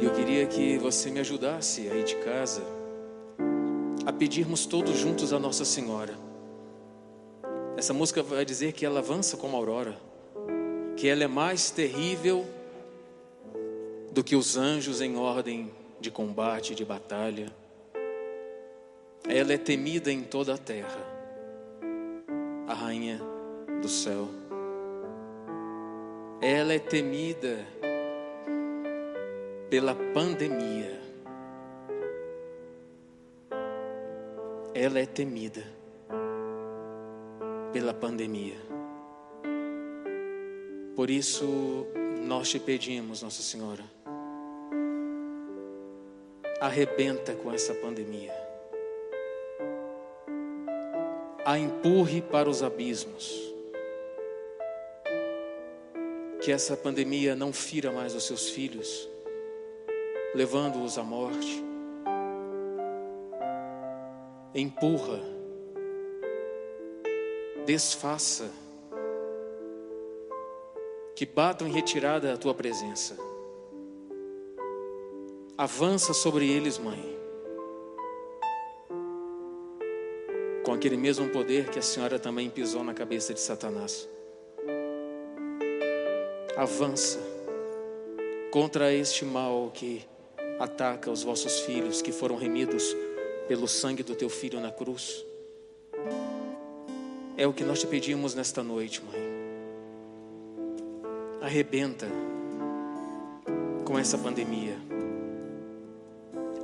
E eu queria que você me ajudasse aí de casa a pedirmos todos juntos a Nossa Senhora. Essa música vai dizer que ela avança como a aurora, que ela é mais terrível do que os anjos em ordem de combate, de batalha. Ela é temida em toda a terra, a rainha do céu. Ela é temida pela pandemia. Ela é temida pela pandemia. Por isso, nós te pedimos, Nossa Senhora, arrebenta com essa pandemia. A empurre para os abismos. Que essa pandemia não fira mais os seus filhos, levando-os à morte. Empurra, desfaça, que batam em retirada a tua presença. Avança sobre eles, mãe. Com aquele mesmo poder que a senhora também pisou na cabeça de Satanás. Avança contra este mal que ataca os vossos filhos que foram remidos pelo sangue do teu filho na cruz. É o que nós te pedimos nesta noite, mãe. Arrebenta com essa pandemia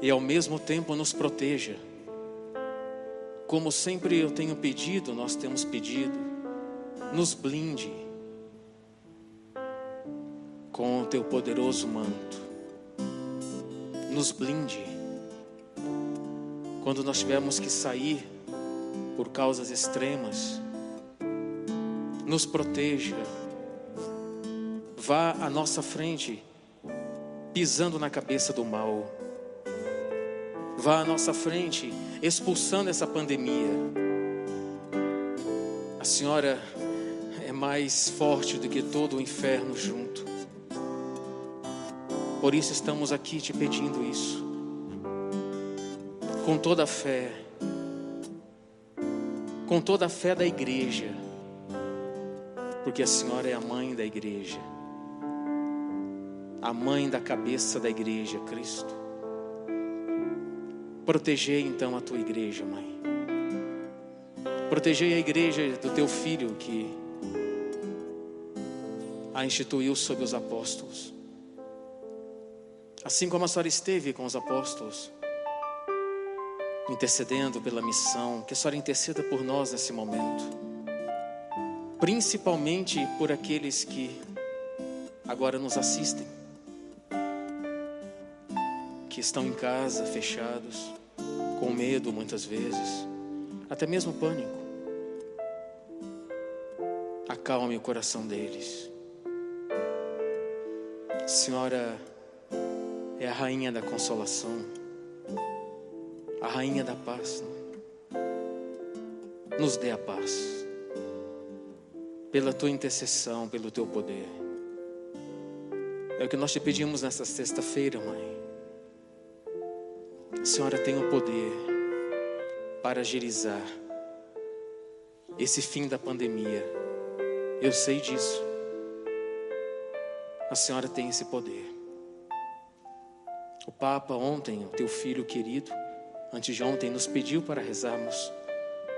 e ao mesmo tempo nos proteja. Como sempre eu tenho pedido, nós temos pedido, nos blinde com o teu poderoso manto. Nos blinde quando nós tivermos que sair por causas extremas. Nos proteja. Vá à nossa frente, pisando na cabeça do mal vá à nossa frente, expulsando essa pandemia. A Senhora é mais forte do que todo o inferno junto. Por isso estamos aqui te pedindo isso. Com toda a fé. Com toda a fé da igreja. Porque a Senhora é a mãe da igreja. A mãe da cabeça da igreja, Cristo. Protegei então a tua igreja, mãe. Protegei a igreja do teu filho que a instituiu sobre os apóstolos. Assim como a senhora esteve com os apóstolos, intercedendo pela missão, que a senhora interceda por nós nesse momento, principalmente por aqueles que agora nos assistem, que estão em casa, fechados, com medo muitas vezes, até mesmo pânico. Acalme o coração deles. Senhora é a rainha da consolação, a rainha da paz. Nos dê a paz, pela tua intercessão, pelo teu poder. É o que nós te pedimos nesta sexta-feira, mãe. A senhora tem o poder para agilizar esse fim da pandemia. Eu sei disso. A senhora tem esse poder. O Papa, ontem, o teu filho querido, antes de ontem, nos pediu para rezarmos,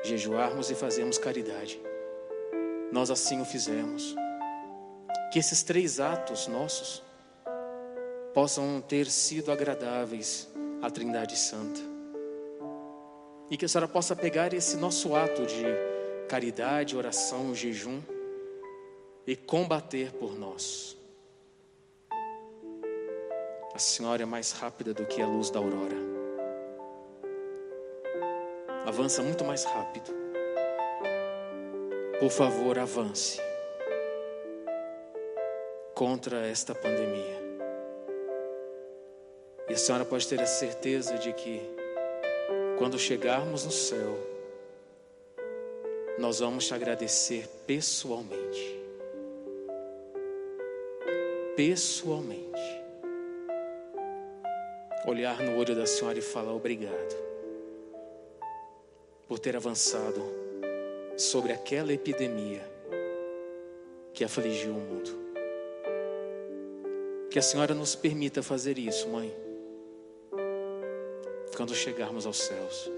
jejuarmos e fazermos caridade. Nós assim o fizemos. Que esses três atos nossos possam ter sido agradáveis a Trindade Santa. E que a senhora possa pegar esse nosso ato de caridade, oração, jejum e combater por nós. Senhora é mais rápida do que a luz da aurora. Avança muito mais rápido. Por favor, avance contra esta pandemia. E a senhora pode ter a certeza de que, quando chegarmos no céu, nós vamos te agradecer pessoalmente. Pessoalmente. Olhar no olho da senhora e falar obrigado por ter avançado sobre aquela epidemia que afligiu o mundo. Que a senhora nos permita fazer isso, mãe, quando chegarmos aos céus.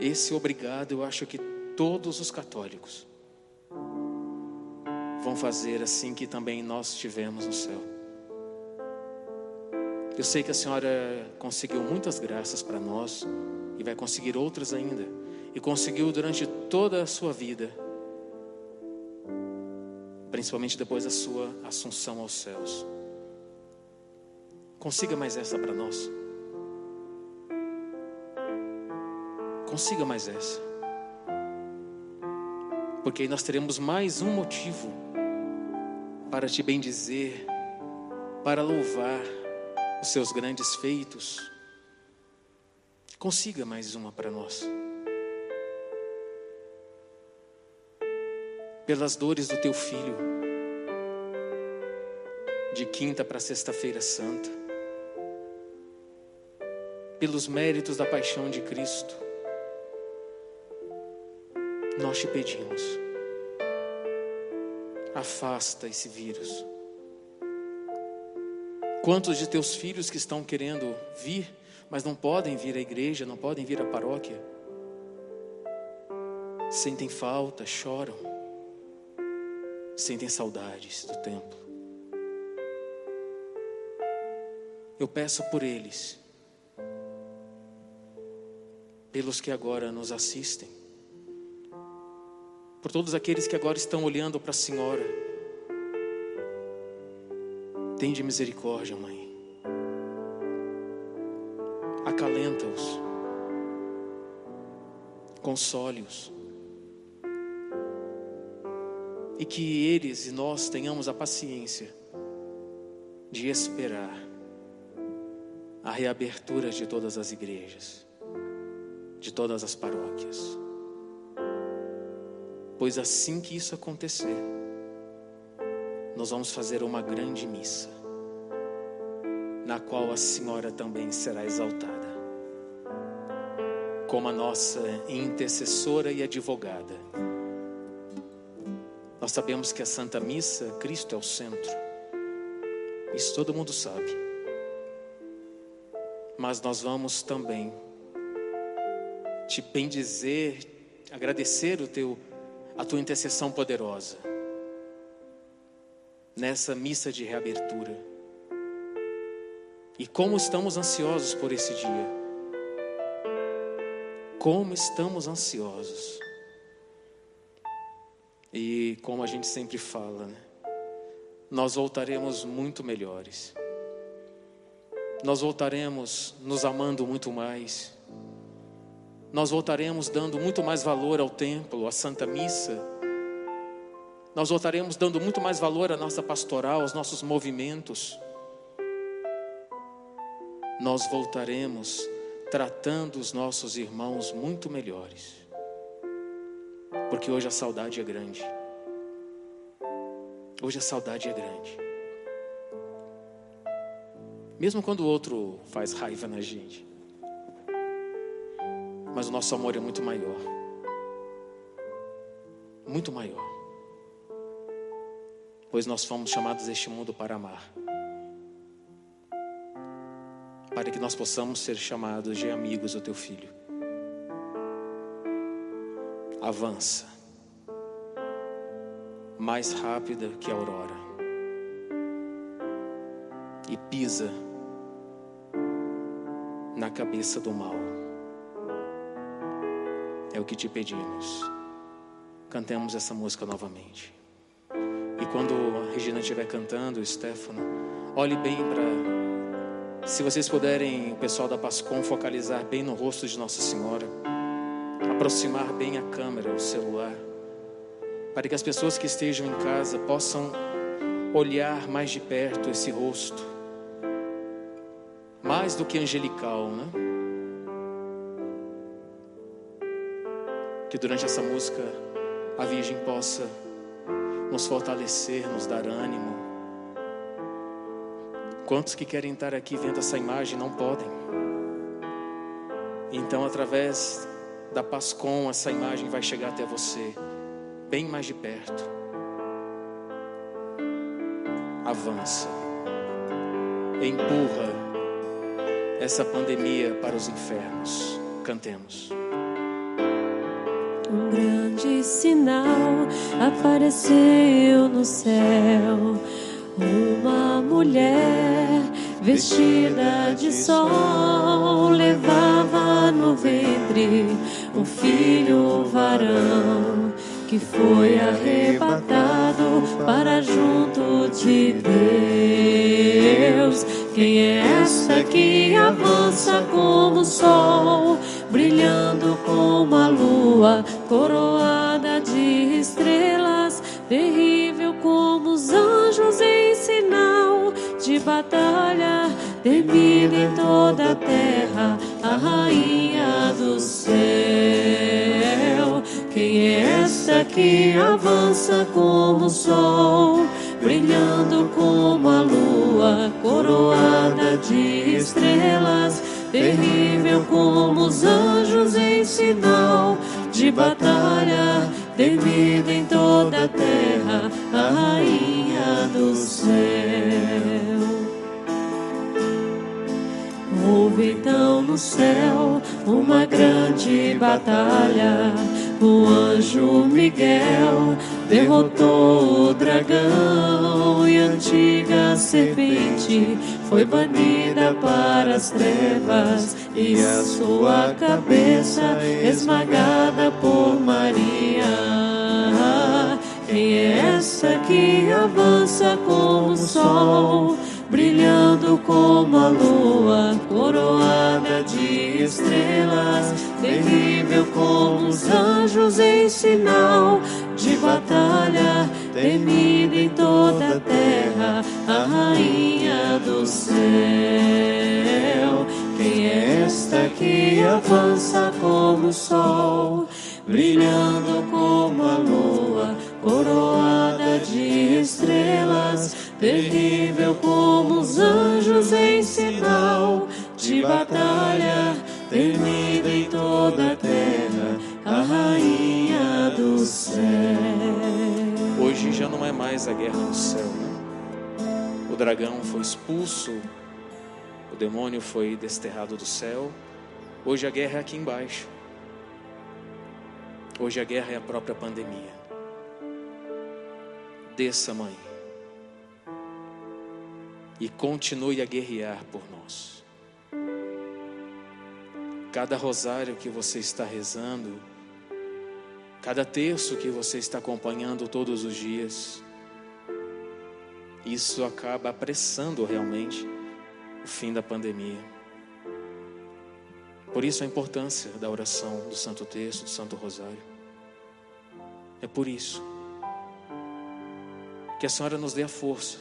Esse obrigado eu acho que todos os católicos vão fazer assim que também nós tivemos no céu. Eu sei que a senhora conseguiu muitas graças para nós e vai conseguir outras ainda, e conseguiu durante toda a sua vida, principalmente depois da sua assunção aos céus. Consiga mais essa para nós. Consiga mais essa. Porque aí nós teremos mais um motivo para te bendizer, para louvar os seus grandes feitos. Consiga mais uma para nós. Pelas dores do teu filho, de quinta para sexta-feira santa, pelos méritos da paixão de Cristo, nós te pedimos, afasta esse vírus. Quantos de teus filhos que estão querendo vir, mas não podem vir à igreja, não podem vir à paróquia, sentem falta, choram, sentem saudades do templo. Eu peço por eles, pelos que agora nos assistem, por todos aqueles que agora estão olhando para a Senhora Tende misericórdia, mãe. Acalenta-os. Console-os. E que eles e nós tenhamos a paciência de esperar a reabertura de todas as igrejas, de todas as paróquias. Pois assim que isso acontecer, nós vamos fazer uma grande missa, na qual a Senhora também será exaltada, como a nossa intercessora e advogada. Nós sabemos que a Santa Missa, Cristo é o centro, isso todo mundo sabe, mas nós vamos também te bendizer, agradecer o teu, a tua intercessão poderosa nessa missa de reabertura. E como estamos ansiosos por esse dia. Como estamos ansiosos. E como a gente sempre fala, né? nós voltaremos muito melhores. Nós voltaremos nos amando muito mais. Nós voltaremos dando muito mais valor ao templo, à Santa Missa nós voltaremos dando muito mais valor à nossa pastoral, aos nossos movimentos. Nós voltaremos tratando os nossos irmãos muito melhores. Porque hoje a saudade é grande. Hoje a saudade é grande. Mesmo quando o outro faz raiva na gente. Mas o nosso amor é muito maior. Muito maior pois nós fomos chamados este mundo para amar. Para que nós possamos ser chamados de amigos do teu filho. Avança, mais rápida que a aurora, e pisa na cabeça do mal. É o que te pedimos. Cantemos essa música novamente. E quando a Regina estiver cantando, o Stefano, olhe bem para. Se vocês puderem, o pessoal da Pascom, focalizar bem no rosto de Nossa Senhora, aproximar bem a câmera, o celular, para que as pessoas que estejam em casa possam olhar mais de perto esse rosto, mais do que angelical, né? Que durante essa música a Virgem possa nos fortalecer, nos dar ânimo, Quantos que querem estar aqui vendo essa imagem não podem? Então, através da Pascom, essa imagem vai chegar até você, bem mais de perto. Avança, empurra essa pandemia para os infernos. Cantemos. Um grande sinal apareceu no céu. Uma mulher vestida de sol levava no ventre um filho varão que foi arrebatado para junto de Deus. Quem é essa que avança como o sol, brilhando como a lua, coroada de estrelas, terrível como os anjos em sinal de batalha, temida em toda a terra, a rainha do céu. Quem é essa que avança como o sol? brilhando como a lua, coroada de estrelas, terrível como os anjos em sinal de batalha, temida em toda a terra, a rainha do céu. Houve então no céu uma grande batalha. O anjo Miguel derrotou o dragão antiga serpente foi banida para as trevas e a sua cabeça esmagada por Maria. Quem é essa que avança como o sol? brilhando como a lua, coroada de estrelas, terrível como os anjos em sinal de batalha, temida em toda a terra, a rainha do céu. Quem é esta que avança como o sol, brilhando como a lua, coroada de estrelas? terrível como os anjos em sinal de batalha, temida mais a guerra no céu. O dragão foi expulso, o demônio foi desterrado do céu. Hoje a guerra é aqui embaixo. Hoje a guerra é a própria pandemia. Desça, mãe e continue a guerrear por nós. Cada rosário que você está rezando, cada terço que você está acompanhando todos os dias, isso acaba apressando realmente o fim da pandemia. Por isso a importância da oração do Santo Terço, do Santo Rosário. É por isso que a Senhora nos dê a força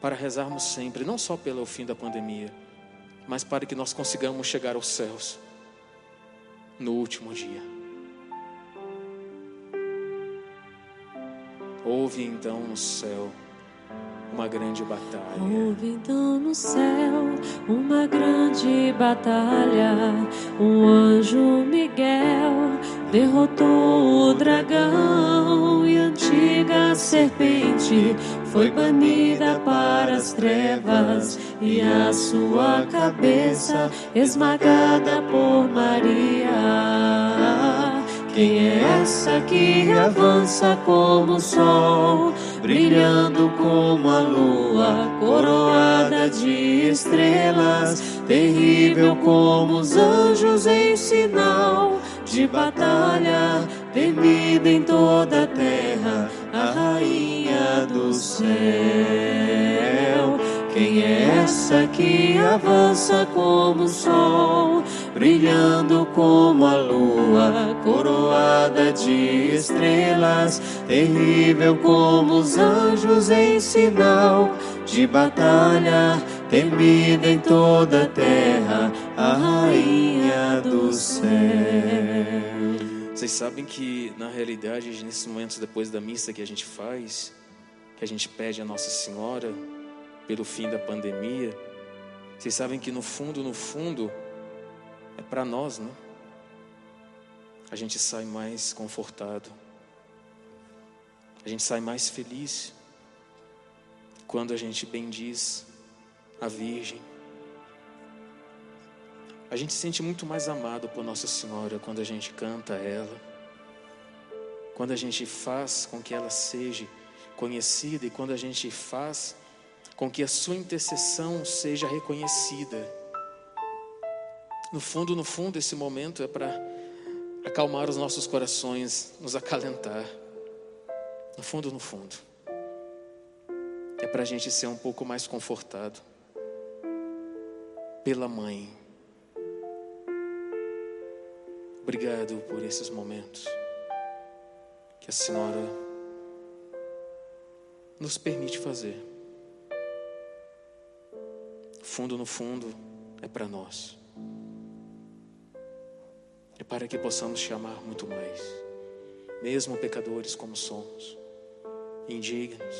para rezarmos sempre, não só pelo fim da pandemia, mas para que nós consigamos chegar aos céus no último dia. Houve então no céu uma grande batalha. Houve então no céu uma grande batalha. O anjo Miguel derrotou o dragão e a antiga serpente foi banida para as trevas e a sua cabeça esmagada por Maria. Quem é essa que avança como o sol, brilhando como a lua, coroada de estrelas, terrível como os anjos em sinal de batalha, temida em toda a terra, a rainha do céu. Quem é essa que avança como o sol? Brilhando como a lua, coroada de estrelas, terrível como os anjos em sinal de batalha, temida em toda a terra, a rainha do céu. Vocês sabem que, na realidade, nesses momentos depois da missa que a gente faz, que a gente pede a Nossa Senhora, pelo fim da pandemia, vocês sabem que no fundo, no fundo, é para nós, né? A gente sai mais confortado, a gente sai mais feliz quando a gente bendiz a Virgem. A gente se sente muito mais amado por Nossa Senhora quando a gente canta ela, quando a gente faz com que ela seja conhecida e quando a gente faz com que a sua intercessão seja reconhecida. No fundo, no fundo, esse momento é para acalmar os nossos corações, nos acalentar. No fundo, no fundo, é para a gente ser um pouco mais confortado pela mãe. Obrigado por esses momentos que a Senhora nos permite fazer fundo no fundo, é para nós. Para que possamos te amar muito mais, mesmo pecadores como somos, indignos,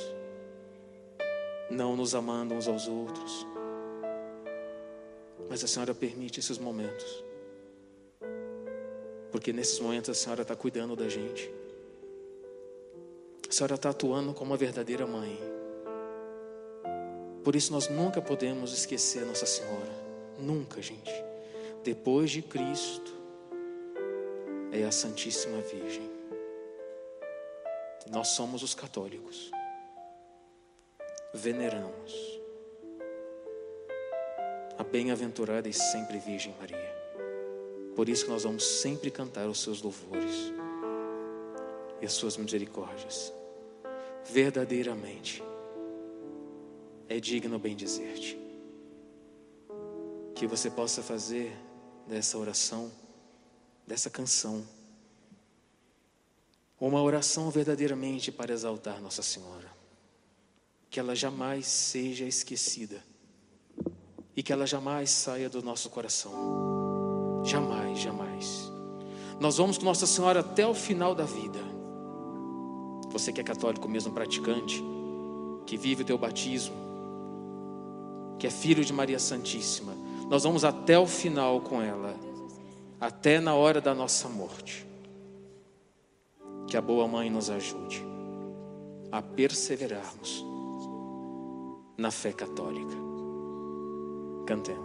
não nos amando uns aos outros. Mas a Senhora permite esses momentos, porque nesses momentos a Senhora está cuidando da gente, a Senhora está atuando como uma verdadeira mãe. Por isso nós nunca podemos esquecer Nossa Senhora. Nunca, gente. Depois de Cristo, é a Santíssima Virgem. Nós somos os católicos. Veneramos a bem-aventurada e sempre Virgem Maria. Por isso que nós vamos sempre cantar os seus louvores e as suas misericórdias. Verdadeiramente é digno bem dizer-te. Que você possa fazer dessa oração, dessa canção, uma oração verdadeiramente para exaltar Nossa Senhora. Que ela jamais seja esquecida e que ela jamais saia do nosso coração. Jamais, jamais. Nós vamos com Nossa Senhora até o final da vida. Você que é católico mesmo praticante, que vive o teu batismo, que é filho de Maria Santíssima. Nós vamos até o final com ela, até na hora da nossa morte. Que a boa mãe nos ajude a perseverarmos na fé católica. Cantemos.